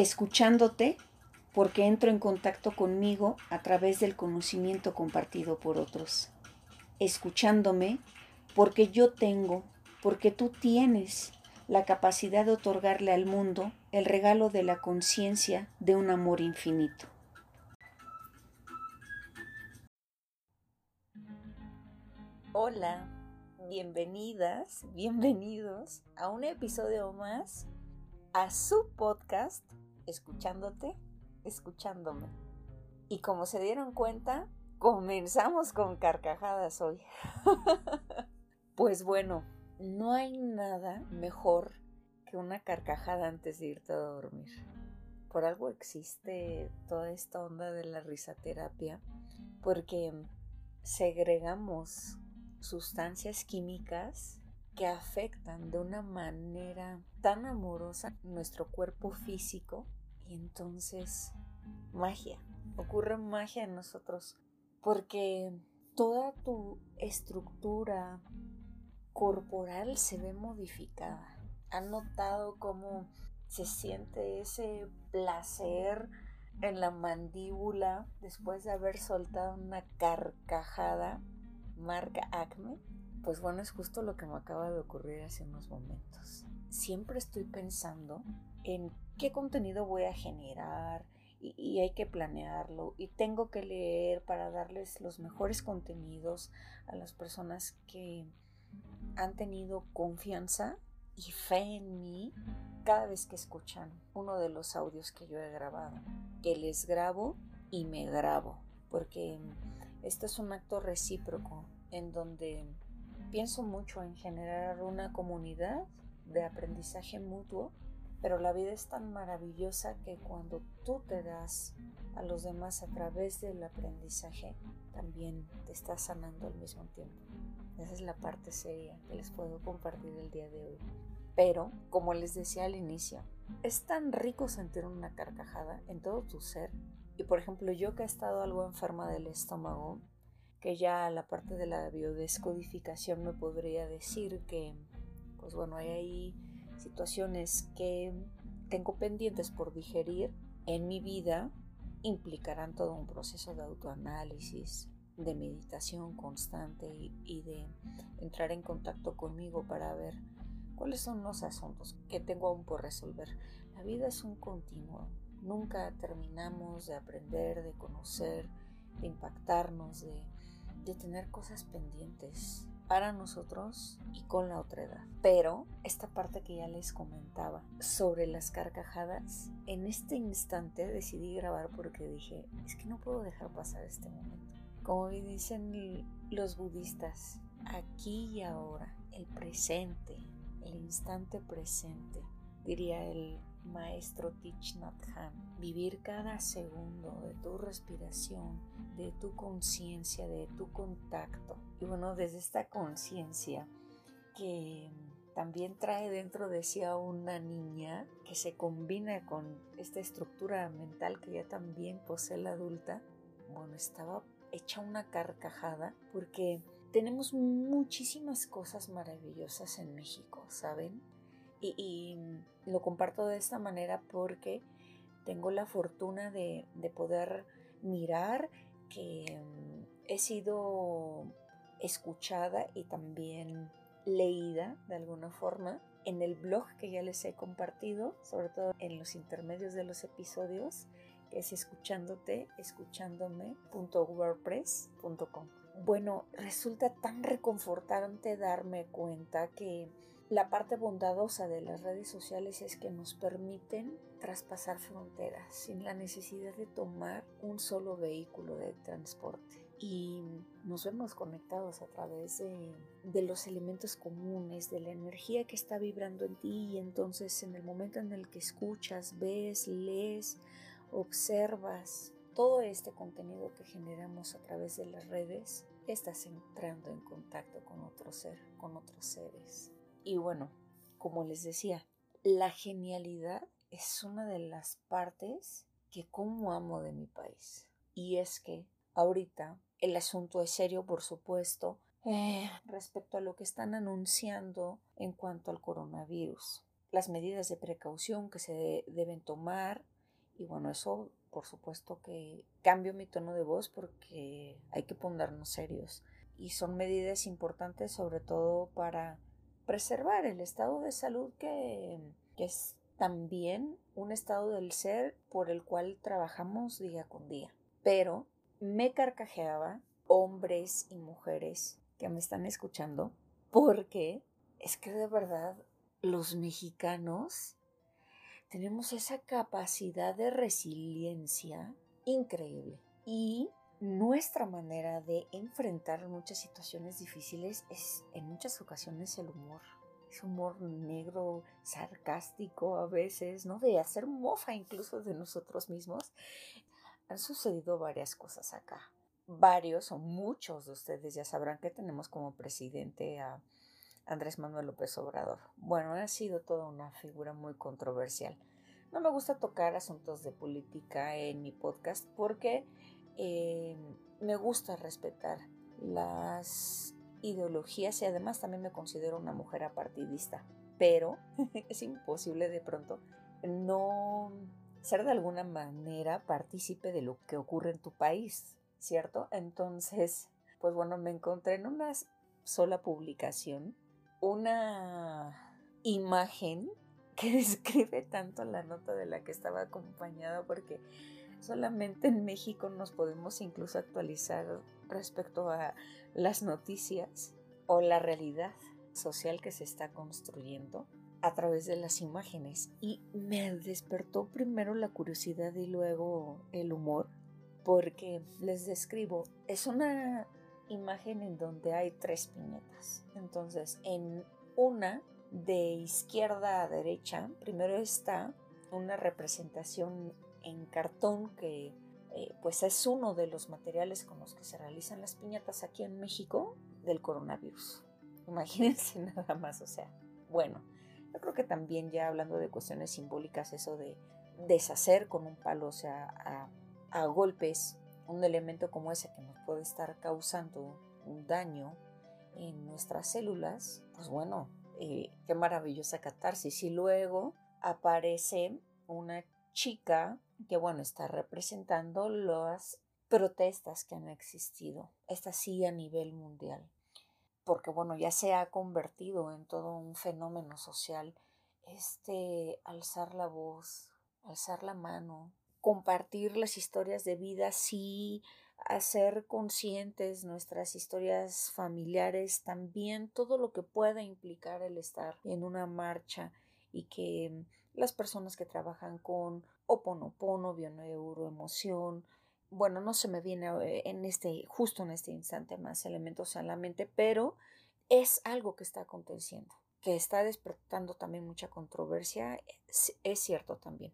escuchándote porque entro en contacto conmigo a través del conocimiento compartido por otros, escuchándome porque yo tengo, porque tú tienes la capacidad de otorgarle al mundo el regalo de la conciencia de un amor infinito. Hola, bienvenidas, bienvenidos a un episodio más a su podcast, Escuchándote, Escuchándome. Y como se dieron cuenta, comenzamos con carcajadas hoy. pues bueno, no hay nada mejor que una carcajada antes de irte a dormir. Por algo existe toda esta onda de la risaterapia, porque segregamos sustancias químicas que afectan de una manera tan amorosa nuestro cuerpo físico y entonces magia, ocurre magia en nosotros porque toda tu estructura corporal se ve modificada. ¿Han notado cómo se siente ese placer en la mandíbula después de haber soltado una carcajada marca Acme? Pues bueno, es justo lo que me acaba de ocurrir hace unos momentos. Siempre estoy pensando en qué contenido voy a generar y, hay que planearlo y tengo que leer para darles los mejores contenidos a las personas que han tenido confianza y fe en mí cada vez que escuchan uno de los audios que yo he grabado, que les grabo y me grabo, porque esto es un acto recíproco en donde pienso mucho en generar una comunidad de aprendizaje mutuo, pero la vida es tan maravillosa que cuando tú te das a los demás a través del aprendizaje, también te estás sanando al mismo tiempo. Esa es la parte seria que les puedo compartir el día de hoy. Pero, como les decía al inicio, es tan rico sentir una carcajada en todo tu ser. Y por ejemplo, yo que he estado algo enferma del estómago, que ya la parte de la biodescodificación me podría decir que, pues bueno, hay ahí situaciones que tengo pendientes por digerir en mi vida, implicarán todo un proceso de autoanálisis, de meditación constante y, de entrar en contacto conmigo para ver cuáles son los asuntos que tengo aún por resolver. La vida es un continuo, nunca terminamos de aprender, de conocer, de impactarnos, de tener cosas pendientes para nosotros y con la otra edad. Pero esta parte que ya les comentaba sobre las carcajadas, en este instante decidí grabar porque dije, es que no puedo dejar pasar este momento. Como dicen los budistas, aquí y ahora, el presente, el instante presente, diría el maestro Thich Nhat Hanh. Vivir cada segundo de tu respiración, de tu conciencia, de tu contacto. Y bueno, desde esta conciencia que también trae dentro de sí a una niña que se combina con esta estructura mental que ya también posee la adulta, bueno, estaba hecha una carcajada porque tenemos muchísimas cosas maravillosas en México, ¿saben? Y, lo comparto de esta manera porque tengo la fortuna de, poder mirar que mm, he sido escuchada y también leída de alguna forma en el blog que ya les he compartido, sobre todo en los intermedios de los episodios, que es escuchándote, escuchándome.wordpress.com. Bueno, resulta tan reconfortante darme cuenta que la parte bondadosa de las redes sociales es que nos permiten traspasar fronteras sin la necesidad de tomar un solo vehículo de transporte. Y nos vemos conectados a través de, de, los elementos comunes, de la energía que está vibrando en ti. Y entonces en el momento en el que escuchas, ves, lees, observas todo este contenido que generamos a través de las redes, estás entrando en contacto con otro ser, con otros seres. Y bueno, como les decía, la genialidad es una de las partes que como amo de mi país. Y es que ahorita el asunto es serio, por supuesto, eh, respecto a lo que están anunciando en cuanto al coronavirus. las medidas de precaución que se deben tomar. Y bueno, eso por supuesto que cambio mi tono de voz porque hay que ponernos serios. Y son medidas importantes sobre todo para preservar el estado de salud que, que es también un estado del ser por el cual trabajamos día con día. Pero me carcajeaba hombres y mujeres que me están escuchando porque es que de verdad los mexicanos tenemos esa capacidad de resiliencia increíble y nuestra manera de enfrentar muchas situaciones difíciles es en muchas ocasiones el humor. Es humor negro, sarcástico a veces, ¿no? De hacer mofa incluso de nosotros mismos. Han sucedido varias cosas acá. Varios o muchos de ustedes ya sabrán que tenemos como presidente a Andrés Manuel López Obrador. Bueno, ha sido toda una figura muy controversial. No me gusta tocar asuntos de política en mi podcast porque eh, me gusta respetar las ideologías y además también me considero una mujer apartidista. Pero es imposible de pronto no ser de alguna manera partícipe de lo que ocurre en tu país, ¿cierto? Entonces, pues bueno, me encontré en una sola publicación una imagen que describe tanto la nota de la que estaba acompañada porque solamente en México nos podemos incluso actualizar respecto a las noticias o la realidad social que se está construyendo a través de las imágenes y me despertó primero la curiosidad y luego el humor porque les describo es una imagen en donde hay tres piñetas. Entonces, en una de izquierda a derecha, primero está una representación en cartón que eh, pues es uno de los materiales con los que se realizan las piñatas aquí en México del coronavirus. Imagínense nada más, o sea, bueno, yo creo que también ya hablando de cuestiones simbólicas, eso de deshacer con un palo, o sea, a golpes un elemento como ese que nos puede estar causando un daño en nuestras células, pues bueno, eh, qué maravillosa catarsis. Y luego aparece una chica que, bueno, está representando las protestas que han existido, esta sí a nivel mundial, porque, bueno, ya se ha convertido en todo un fenómeno social este alzar la voz, alzar la mano, compartir las historias de vida, sí hacer conscientes nuestras historias familiares, también todo lo que pueda implicar el estar en una marcha y que las personas que trabajan con oponopono, bioneuroemoción, bueno, no se me viene eh, en este, justo en este instante más elementos a la mente, pero es algo que está aconteciendo, que está despertando también mucha controversia, es cierto también.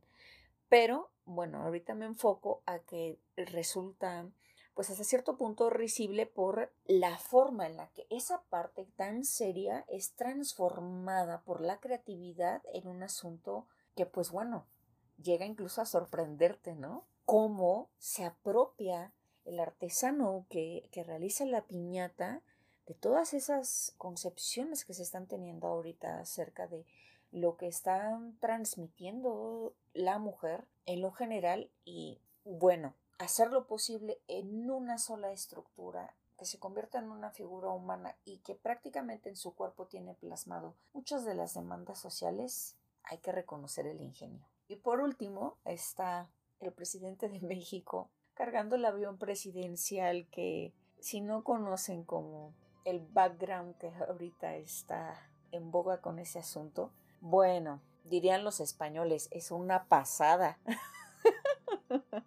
Pero bueno, ahorita me enfoco a que resulta pues hasta cierto punto risible por la forma en la que esa parte tan seria es transformada por la creatividad en un asunto que pues bueno, llega incluso a sorprenderte, ¿no? Cómo se apropia el artesano que, que realiza la piñata de todas esas concepciones que se están teniendo ahorita acerca de lo que está transmitiendo la mujer en lo general y bueno, hacer lo posible en una sola estructura que se convierta en una figura humana y que prácticamente en su cuerpo tiene plasmado muchas de las demandas sociales, hay que reconocer el ingenio. Y por último está el presidente de México cargando el avión presidencial que si no conocen como el background que ahorita está en boga con ese asunto, bueno, dirían los españoles, es una pasada.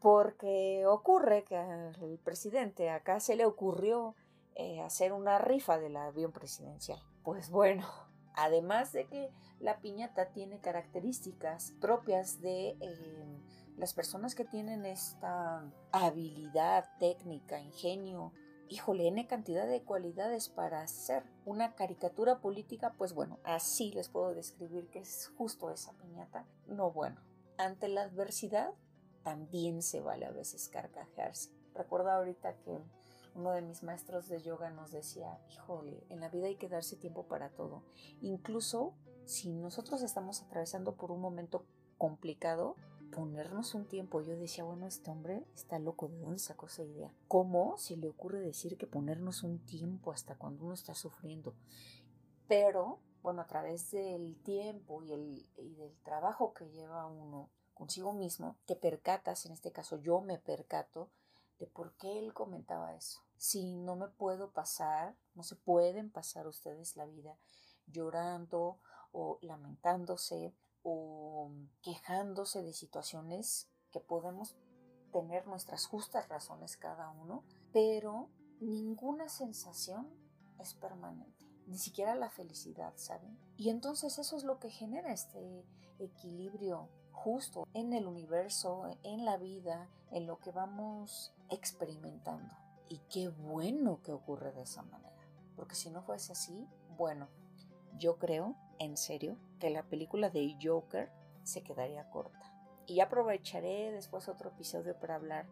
Porque ocurre que al presidente acá se le ocurrió eh, hacer una rifa del avión presidencial. Pues bueno, además de que la piñata tiene características propias de eh, las personas que tienen esta habilidad técnica, ingenio, híjole, N cantidad de cualidades para hacer una caricatura política, pues bueno, así les puedo describir que es justo esa piñata. No, bueno, ante la adversidad también se vale a veces carcajearse. Recuerdo ahorita que uno de mis maestros de yoga nos decía, híjole, en la vida hay que darse tiempo para todo, incluso si nosotros estamos atravesando por un momento complicado, ponernos un tiempo. Yo decía, bueno, este hombre está loco, ¿de dónde sacó esa idea? ¿Cómo se le ocurre decir que ponernos un tiempo hasta cuando uno está sufriendo? Pero, bueno, a través del tiempo y, el, y del trabajo que lleva uno consigo mismo, te percatas, en este caso yo me percato, de por qué él comentaba eso. Si no me puedo pasar, no se pueden pasar ustedes la vida llorando o lamentándose o quejándose de situaciones que podemos tener nuestras justas razones cada uno, pero ninguna sensación es permanente, ni siquiera la felicidad, ¿saben? Y entonces eso es lo que genera este equilibrio justo en el universo, en la vida, en lo que vamos experimentando. Y qué bueno que ocurre de esa manera, porque si no fuese así, bueno, yo creo, en serio, que la película de Joker se quedaría corta. Y aprovecharé después otro episodio para hablar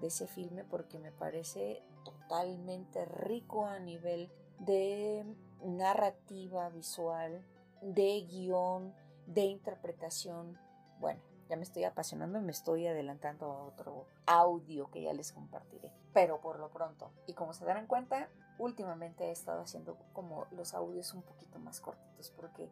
de ese filme porque me parece totalmente rico a nivel de narrativa visual, de guion, de interpretación. Bueno, ya me estoy apasionando y me estoy adelantando a otro audio que ya les compartiré. Pero por lo pronto, y como se darán cuenta, últimamente he estado haciendo como los audios un poquito más cortitos porque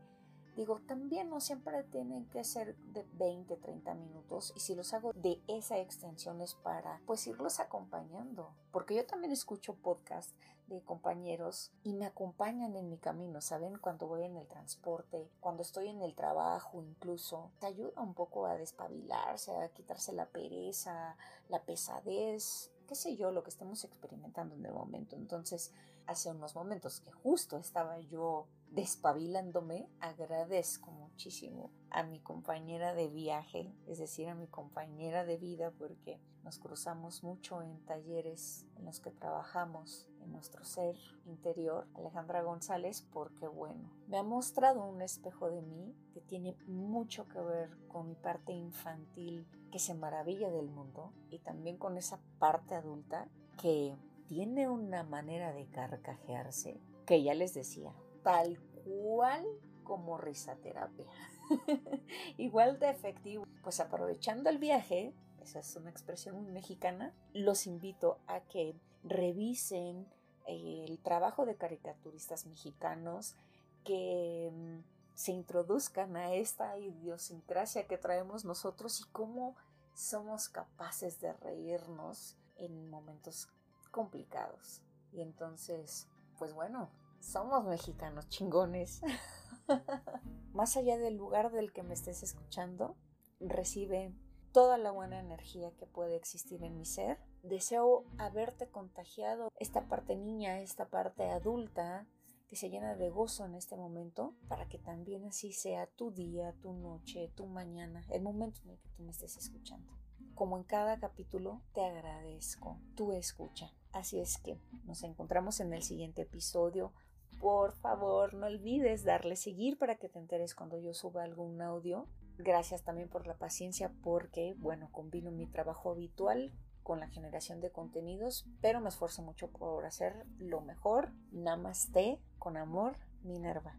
digo, también no siempre tienen que ser de 20, 30 minutos y si los hago de esa extensión es para pues irlos acompañando, porque yo también escucho podcast de compañeros y me acompañan en mi camino, ¿saben? Cuando voy en el transporte, cuando estoy en el trabajo incluso, te ayuda un poco a despabilarse, a quitarse la pereza, la pesadez, qué sé yo, lo que estemos experimentando en el momento. Entonces, hace unos momentos que justo estaba yo despabilándome, agradezco muchísimo a mi compañera de viaje, es decir, a mi compañera de vida, porque nos cruzamos mucho en talleres en los que trabajamos en nuestro ser interior, Alejandra González, porque bueno, me ha mostrado un espejo de mí que tiene mucho que ver con mi parte infantil que se maravilla del mundo y también con esa parte adulta que tiene una manera de carcajearse que ya les decía, tal cual como risaterapia. Igual de efectivo. Pues aprovechando el viaje, esa es una expresión mexicana, los invito a que revisen eh, el trabajo de caricaturistas mexicanos que mm, se introduzcan a esta idiosincrasia que traemos nosotros y cómo somos capaces de reírnos en momentos complicados. Y entonces, pues bueno, somos mexicanos chingones. Más allá del lugar del que me estés escuchando, recibe toda la buena energía que puede existir en mi ser. Deseo haberte contagiado esta parte niña, esta parte adulta que se llena de gozo en este momento, para que también así sea tu día, tu noche, tu mañana, el momento en el que tú me estés escuchando. Como en cada capítulo, te agradezco tu escucha. Así es que nos encontramos en el siguiente episodio. Por favor, no olvides darle seguir para que te enteres cuando yo suba algún audio. Gracias también por la paciencia porque, bueno, combino mi trabajo habitual con la generación de contenidos, pero me esfuerzo mucho por hacer lo mejor. Namaste, con amor, Minerva.